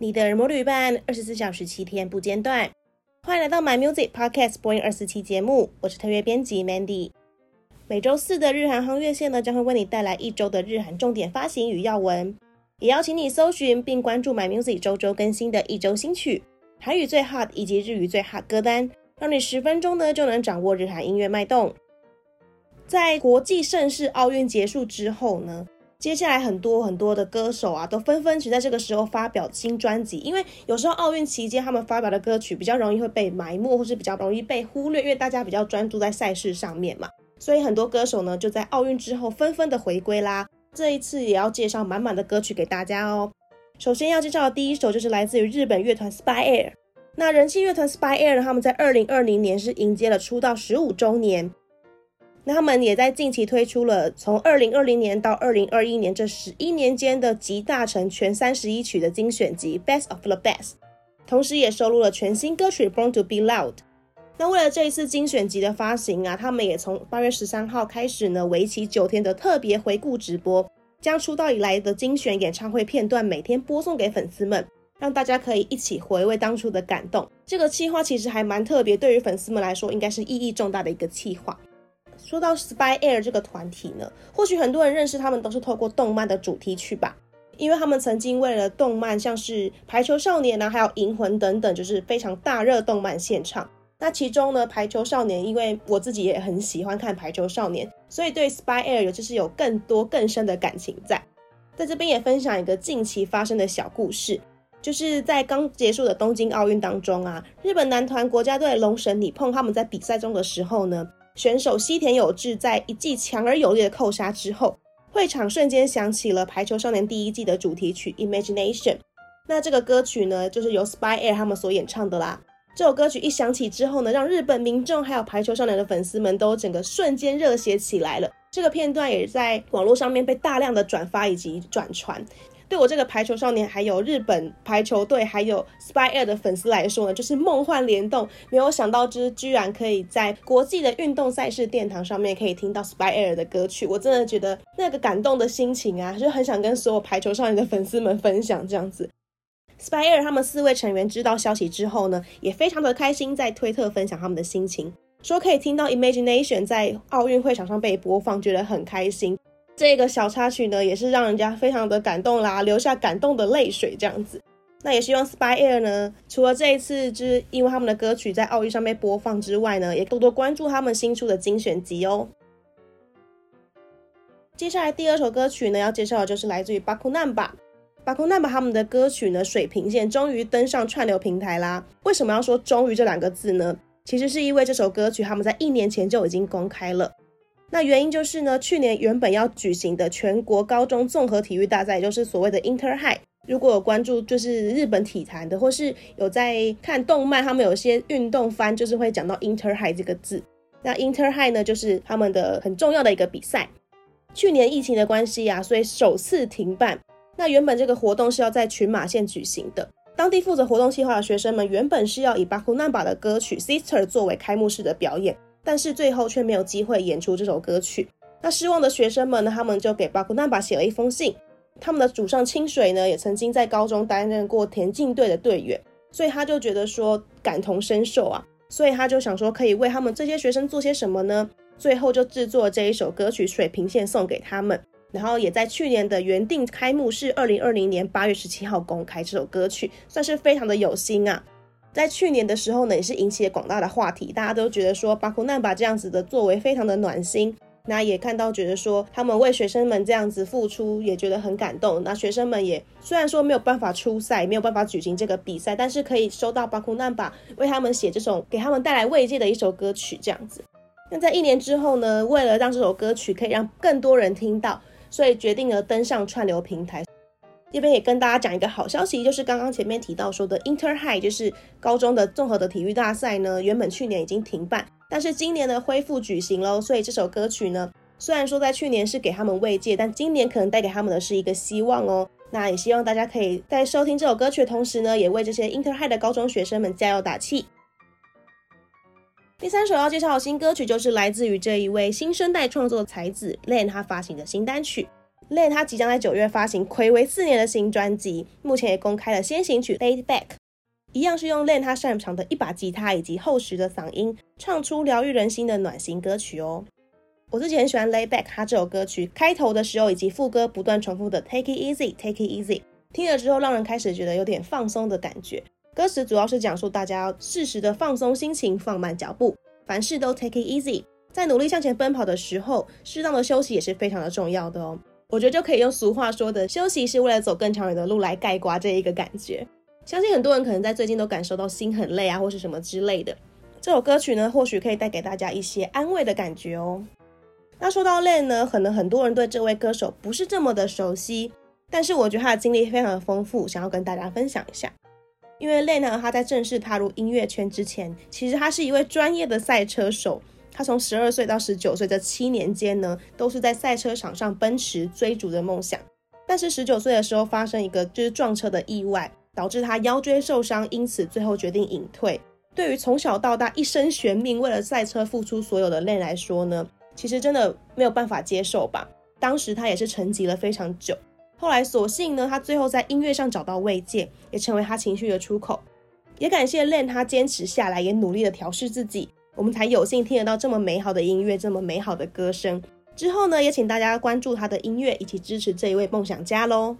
你的耳膜旅伴，二十四小时七天不间断。欢迎来到 My Music Podcast Boing 二四七节目，我是特约编辑 Mandy。每周四的日韩夯乐线呢，将会为你带来一周的日韩重点发行与要闻，也邀请你搜寻并关注 My Music 周周更新的一周新曲、韩语最 hot 以及日语最 hot 歌单，让你十分钟呢就能掌握日韩音乐脉动。在国际盛事奥运结束之后呢，接下来很多很多的歌手啊，都纷纷只在这个时候发表新专辑，因为有时候奥运期间他们发表的歌曲比较容易会被埋没，或是比较容易被忽略，因为大家比较专注在赛事上面嘛，所以很多歌手呢就在奥运之后纷纷的回归啦。这一次也要介绍满满的歌曲给大家哦。首先要介绍的第一首就是来自于日本乐团 Spy Air，那人气乐团 Spy Air 他们在二零二零年是迎接了出道十五周年。他们也在近期推出了从二零二零年到二零二一年这十一年间的集大成全三十一曲的精选集《Best of the Best》，同时也收录了全新歌曲《Born to Be Loud》。那为了这一次精选集的发行啊，他们也从八月十三号开始呢，为期九天的特别回顾直播，将出道以来的精选演唱会片段每天播送给粉丝们，让大家可以一起回味当初的感动。这个企划其实还蛮特别，对于粉丝们来说，应该是意义重大的一个企划。说到 Spy Air 这个团体呢，或许很多人认识他们都是透过动漫的主题曲吧，因为他们曾经为了动漫，像是《排球少年》啊，还有《银魂》等等，就是非常大热动漫献唱。那其中呢，《排球少年》因为我自己也很喜欢看《排球少年》，所以对 Spy Air 有就是有更多更深的感情在。在这边也分享一个近期发生的小故事，就是在刚结束的东京奥运当中啊，日本男团国家队龙神里碰他们在比赛中的时候呢。选手西田有志在一记强而有力的扣杀之后，会场瞬间响起了《排球少年》第一季的主题曲《Imagination》。那这个歌曲呢，就是由 Spy Air 他们所演唱的啦。这首歌曲一响起之后呢，让日本民众还有《排球少年》的粉丝们都整个瞬间热血起来了。这个片段也在网络上面被大量的转发以及转传。对我这个排球少年，还有日本排球队，还有 Spy Air 的粉丝来说呢，就是梦幻联动。没有想到，之居然可以在国际的运动赛事殿堂上面，可以听到 Spy Air 的歌曲。我真的觉得那个感动的心情啊，就很想跟所有排球少年的粉丝们分享这样子。Spy Air 他们四位成员知道消息之后呢，也非常的开心，在推特分享他们的心情，说可以听到 Imagination 在奥运会场上被播放，觉得很开心。这个小插曲呢，也是让人家非常的感动啦，流下感动的泪水这样子。那也希望 Spy Air 呢，除了这一次就是因为他们的歌曲在奥运上面播放之外呢，也多多关注他们新出的精选集哦。接下来第二首歌曲呢，要介绍的就是来自于 BACKNUMBER。BACKNUMBER 他们的歌曲呢，《水平线》终于登上串流平台啦。为什么要说“终于”这两个字呢？其实是因为这首歌曲他们在一年前就已经公开了。那原因就是呢，去年原本要举行的全国高中综合体育大赛，也就是所谓的 Inter High。如果有关注就是日本体坛的，或是有在看动漫，他们有些运动番就是会讲到 Inter High 这个字。那 Inter High 呢，就是他们的很重要的一个比赛。去年疫情的关系啊，所以首次停办。那原本这个活动是要在群马县举行的，当地负责活动计划的学生们原本是要以 BACKNUMBER 的歌曲 Sister 作为开幕式的表演。但是最后却没有机会演出这首歌曲。那失望的学生们呢，他们就给 BACKNUMBER 写了一封信。他们的主上清水呢，也曾经在高中担任过田径队的队员，所以他就觉得说感同身受啊，所以他就想说可以为他们这些学生做些什么呢？最后就制作这一首歌曲《水平线》送给他们，然后也在去年的原定开幕式二零二零年八月十七号公开这首歌曲，算是非常的有心啊。在去年的时候呢，也是引起了广大的话题，大家都觉得说巴库难巴这样子的作为非常的暖心。那也看到觉得说他们为学生们这样子付出，也觉得很感动。那学生们也虽然说没有办法出赛，没有办法举行这个比赛，但是可以收到巴库难巴为他们写这首给他们带来慰藉的一首歌曲这样子。那在一年之后呢，为了让这首歌曲可以让更多人听到，所以决定了登上串流平台。这边也跟大家讲一个好消息，就是刚刚前面提到说的 Inter High，就是高中的综合的体育大赛呢，原本去年已经停办，但是今年呢恢复举行喽。所以这首歌曲呢，虽然说在去年是给他们慰藉，但今年可能带给他们的是一个希望哦。那也希望大家可以在收听这首歌曲的同时呢，也为这些 Inter High 的高中学生们加油打气。第三首要介绍的新歌曲，就是来自于这一位新生代创作才子 Len 他发行的新单曲。Lane 他即将在九月发行睽违四年的新专辑，目前也公开了先行曲《Laid Back》，一样是用 Lane 他擅长的一把吉他以及厚实的嗓音，唱出疗愈人心的暖心歌曲哦。我自己很喜欢《Laid Back》他这首歌曲开头的时候以及副歌不断重复的 “Take it easy, take it easy”，听了之后让人开始觉得有点放松的感觉。歌词主要是讲述大家要适时的放松心情，放慢脚步，凡事都 take it easy，在努力向前奔跑的时候，适当的休息也是非常的重要的哦。我觉得就可以用俗话说的“休息是为了走更长远的路”来概括这一个感觉。相信很多人可能在最近都感受到心很累啊，或是什么之类的。这首歌曲呢，或许可以带给大家一些安慰的感觉哦。那说到累呢，可能很多人对这位歌手不是这么的熟悉，但是我觉得他的经历非常的丰富，想要跟大家分享一下。因为 Lane 呢，他在正式踏入音乐圈之前，其实他是一位专业的赛车手。他从十二岁到十九岁这七年间呢，都是在赛车场上奔驰追逐着梦想。但是十九岁的时候发生一个就是撞车的意外，导致他腰椎受伤，因此最后决定隐退。对于从小到大一生悬命为了赛车付出所有的练来说呢，其实真的没有办法接受吧。当时他也是沉寂了非常久，后来所幸呢，他最后在音乐上找到慰藉，也成为他情绪的出口。也感谢 Lane 他坚持下来，也努力的调试自己。我们才有幸听得到这么美好的音乐，这么美好的歌声。之后呢，也请大家关注他的音乐，一起支持这一位梦想家喽。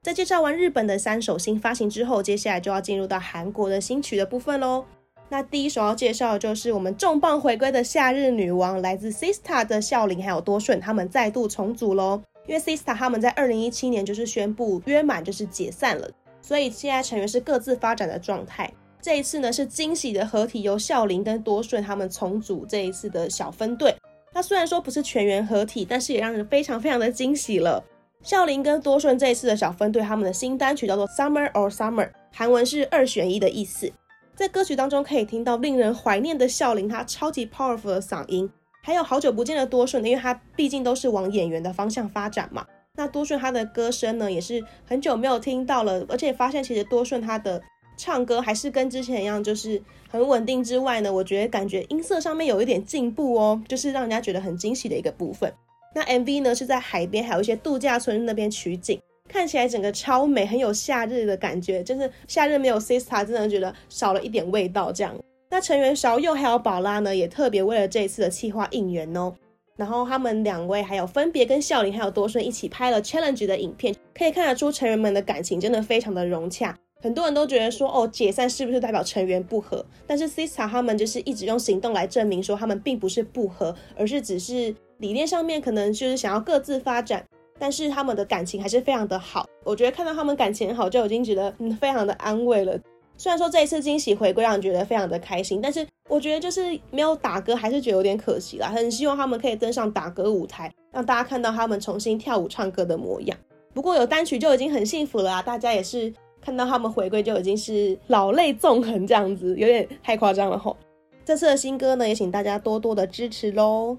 在介绍完日本的三首新发行之后，接下来就要进入到韩国的新曲的部分喽。那第一首要介绍的就是我们重磅回归的夏日女王，来自 Sistar 的孝琳还有多顺，他们再度重组喽。因为 Sistar 他们在二零一七年就是宣布约满，就是解散了，所以现在成员是各自发展的状态。这一次呢，是惊喜的合体，由孝琳跟多顺他们重组这一次的小分队。那虽然说不是全员合体，但是也让人非常非常的惊喜了。孝琳跟多顺这一次的小分队，他们的新单曲叫做《Summer or Summer》，韩文是二选一的意思。在歌曲当中可以听到令人怀念的孝琳，他超级 powerful 的嗓音，还有好久不见的多顺，因为他毕竟都是往演员的方向发展嘛。那多顺他的歌声呢，也是很久没有听到了，而且发现其实多顺他的。唱歌还是跟之前一样，就是很稳定之外呢，我觉得感觉音色上面有一点进步哦，就是让人家觉得很惊喜的一个部分。那 MV 呢是在海边，还有一些度假村那边取景，看起来整个超美，很有夏日的感觉。就是夏日没有 Sista，真的觉得少了一点味道这样。那成员韶佑还有宝拉呢，也特别为了这一次的企划应援哦。然后他们两位还有分别跟孝琳还有多顺一起拍了 challenge 的影片，可以看得出成员们的感情真的非常的融洽。很多人都觉得说，哦，解散是不是代表成员不合？但是 Sista 他们就是一直用行动来证明说，他们并不是不合，而是只是理念上面可能就是想要各自发展，但是他们的感情还是非常的好。我觉得看到他们感情好，就已经觉得嗯非常的安慰了。虽然说这一次惊喜回归让人觉得非常的开心，但是我觉得就是没有打歌，还是觉得有点可惜啦。很希望他们可以登上打歌舞台，让大家看到他们重新跳舞唱歌的模样。不过有单曲就已经很幸福了啊，大家也是。看到他们回归就已经是老泪纵横这样子，有点太夸张了吼。这次的新歌呢，也请大家多多的支持喽。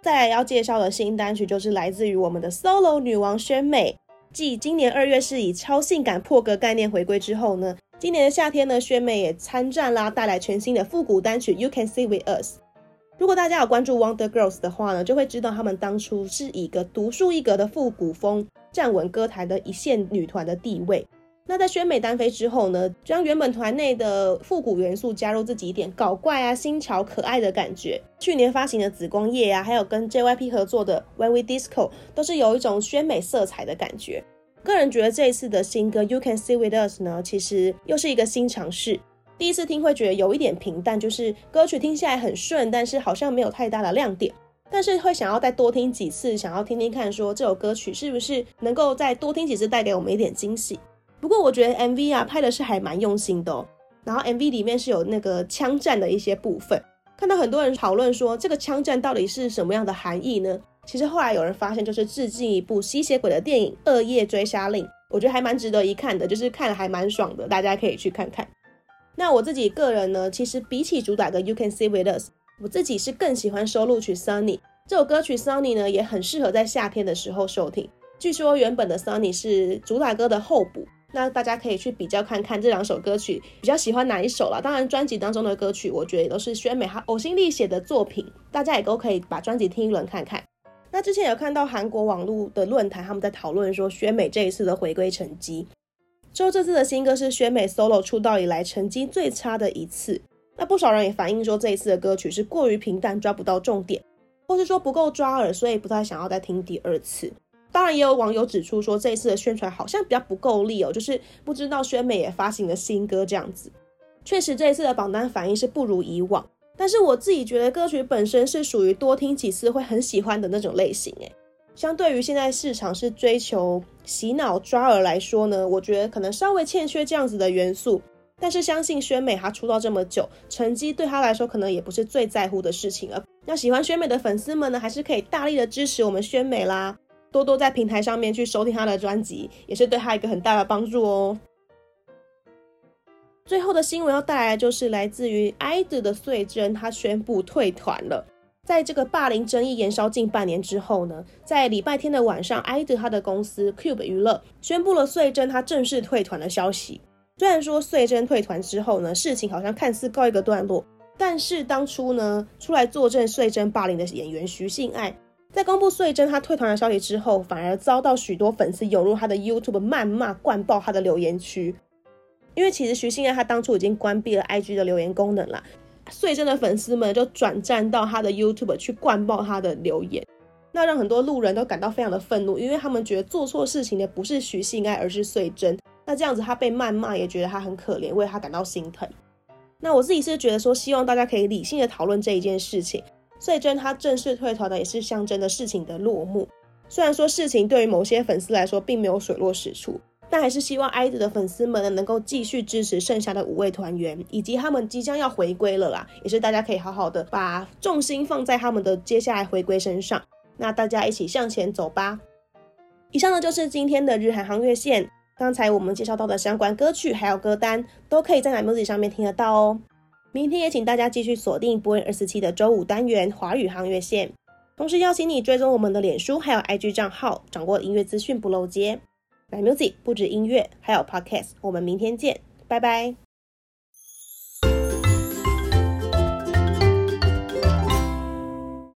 再来要介绍的新单曲就是来自于我们的 SOLO 女王宣美。继今年二月是以超性感破格概念回归之后呢，今年的夏天呢，宣美也参战啦，带来全新的复古单曲 You Can See With Us。如果大家有关注 Wonder Girls 的话呢，就会知道他们当初是以一个独树一格的复古风站稳歌坛的一线女团的地位。那在宣美单飞之后呢，将原本团内的复古元素加入自己一点搞怪啊、新潮可爱的感觉。去年发行的紫光夜啊，还有跟 JYP 合作的 When We Disco，都是有一种宣美色彩的感觉。个人觉得这一次的新歌 You Can See With Us 呢，其实又是一个新尝试。第一次听会觉得有一点平淡，就是歌曲听起来很顺，但是好像没有太大的亮点。但是会想要再多听几次，想要听听看，说这首歌曲是不是能够再多听几次，带给我们一点惊喜。不过我觉得 MV 啊拍的是还蛮用心的哦。然后 MV 里面是有那个枪战的一些部分，看到很多人讨论说这个枪战到底是什么样的含义呢？其实后来有人发现，就是致敬一部吸血鬼的电影《恶夜追杀令》，我觉得还蛮值得一看的，就是看了还蛮爽的，大家可以去看看。那我自己个人呢，其实比起主打歌 You Can See With Us，我自己是更喜欢收录曲 Sunny 这首歌曲。Sunny 呢也很适合在夏天的时候收听。据说原本的 Sunny 是主打歌的候补，那大家可以去比较看看这两首歌曲比较喜欢哪一首啦。当然，专辑当中的歌曲，我觉得也都是宣美她呕心沥血的作品，大家也都可以把专辑听一轮看看。那之前有看到韩国网络的论坛，他们在讨论说宣美这一次的回归成绩，说这次的新歌是宣美 solo 出道以来成绩最差的一次。那不少人也反映说这一次的歌曲是过于平淡，抓不到重点，或是说不够抓耳，所以不太想要再听第二次。当然，也有网友指出说这一次的宣传好像比较不够力哦，就是不知道宣美也发行了新歌这样子。确实，这一次的榜单反应是不如以往。但是我自己觉得歌曲本身是属于多听几次会很喜欢的那种类型，诶，相对于现在市场是追求洗脑抓耳来说呢，我觉得可能稍微欠缺这样子的元素。但是相信宣美她出道这么久，成绩对她来说可能也不是最在乎的事情了。那喜欢宣美的粉丝们呢，还是可以大力的支持我们宣美啦，多多在平台上面去收听她的专辑，也是对她一个很大的帮助哦。最后的新闻要带来的就是来自于 IVE 的穗珍，他宣布退团了。在这个霸凌争议延烧近半年之后呢，在礼拜天的晚上，IVE 他的公司 Cube 娱乐宣布了穗珍他正式退团的消息。虽然说穗珍退团之后呢，事情好像看似告一个段落，但是当初呢出来作证穗珍霸凌的演员徐信爱，在公布穗珍他退团的消息之后，反而遭到许多粉丝涌入他的 YouTube 谩骂、灌爆他的留言区。因为其实徐信爱他当初已经关闭了 IG 的留言功能了，穗珍的粉丝们就转战到他的 YouTube 去灌爆他的留言，那让很多路人都感到非常的愤怒，因为他们觉得做错事情的不是徐信爱，而是穗珍。那这样子他被谩骂，也觉得他很可怜，为他感到心疼。那我自己是觉得说，希望大家可以理性的讨论这一件事情。穗珍他正式退团的，也是象征着事情的落幕。虽然说事情对于某些粉丝来说并没有水落石出。但还是希望 IVE 的粉丝们呢，能够继续支持剩下的五位团员，以及他们即将要回归了啦，也是大家可以好好的把重心放在他们的接下来回归身上。那大家一起向前走吧。以上呢就是今天的日韩航月线。刚才我们介绍到的相关歌曲还有歌单，都可以在 My Music 上面听得到哦。明天也请大家继续锁定播音二四七的周五单元华语航乐线，同时邀请你追踪我们的脸书还有 IG 账号，掌握音乐资讯不漏接。My Music 不止音乐，还有 Podcast。我们明天见，拜拜。